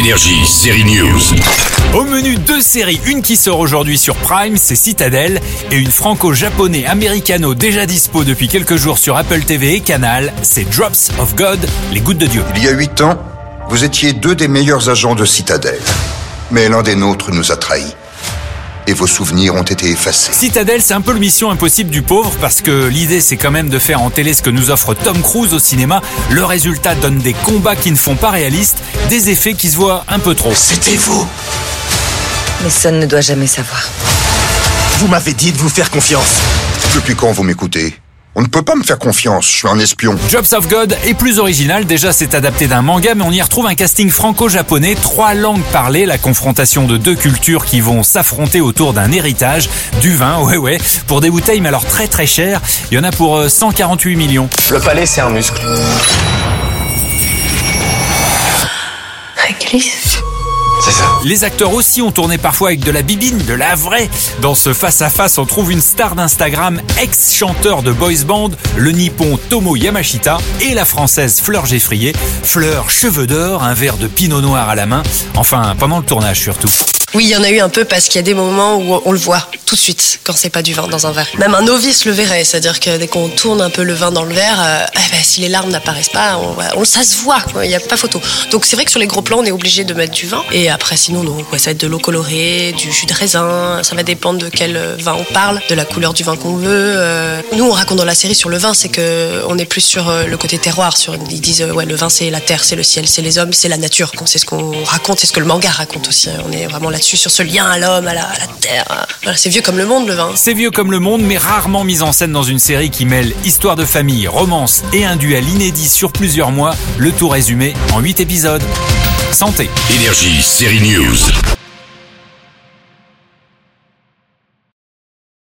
Énergie, série News. Au menu deux séries, une qui sort aujourd'hui sur Prime, c'est Citadel, et une franco-japonais-américano déjà dispo depuis quelques jours sur Apple TV et Canal, c'est Drops of God, les gouttes de Dieu. Il y a huit ans, vous étiez deux des meilleurs agents de Citadel. Mais l'un des nôtres nous a trahis. Et vos souvenirs ont été effacés. Citadel, c'est un peu le mission impossible du pauvre parce que l'idée c'est quand même de faire en télé ce que nous offre Tom Cruise au cinéma. Le résultat donne des combats qui ne font pas réalistes, des effets qui se voient un peu trop. C'était vous Mais ça ne doit jamais savoir. Vous m'avez dit de vous faire confiance. Depuis quand vous m'écoutez? On ne peut pas me faire confiance, je suis un espion. Jobs of God est plus original, déjà c'est adapté d'un manga mais on y retrouve un casting franco-japonais, trois langues parlées, la confrontation de deux cultures qui vont s'affronter autour d'un héritage, du vin, ouais ouais, pour des bouteilles mais alors très très chères, il y en a pour euh, 148 millions. Le palais, c'est un muscle. Réglisse. Les acteurs aussi ont tourné parfois avec de la bibine, de la vraie. Dans ce face-à-face, on trouve une star d'Instagram, ex-chanteur de boys band, le nippon Tomo Yamashita et la française Fleur Geffrier. Fleur, cheveux d'or, un verre de pinot noir à la main. Enfin, pendant le tournage surtout. Oui, il y en a eu un peu parce qu'il y a des moments où on le voit tout de suite quand c'est pas du vin dans un verre. Même un novice le verrait, c'est-à-dire que dès qu'on tourne un peu le vin dans le verre, euh, eh ben, si les larmes n'apparaissent pas, on, ça se voit, il n'y a pas photo. Donc c'est vrai que sur les gros plans, on est obligé de mettre du vin. Et après, sinon, non, ça va être de l'eau colorée, du jus de raisin, ça va dépendre de quel euh, vin on parle, de la couleur du vin qu'on veut. euh. Nous, on raconte dans la série sur le vin, c'est que on est plus sur le côté terroir. Sur, ils disent, ouais, le vin, c'est la terre, c'est le ciel, c'est les hommes, c'est la nature. C'est ce qu'on raconte, c'est ce que le manga raconte aussi. hein. On est vraiment là-dessus, sur ce lien à l'homme, à la, à la terre. Voilà, c'est vieux comme le monde, le vin. C'est vieux comme le monde, mais rarement mis en scène dans une série qui mêle histoire de famille, romance et un duel inédit sur plusieurs mois, le tout résumé en 8 épisodes. Santé Énergie, série News.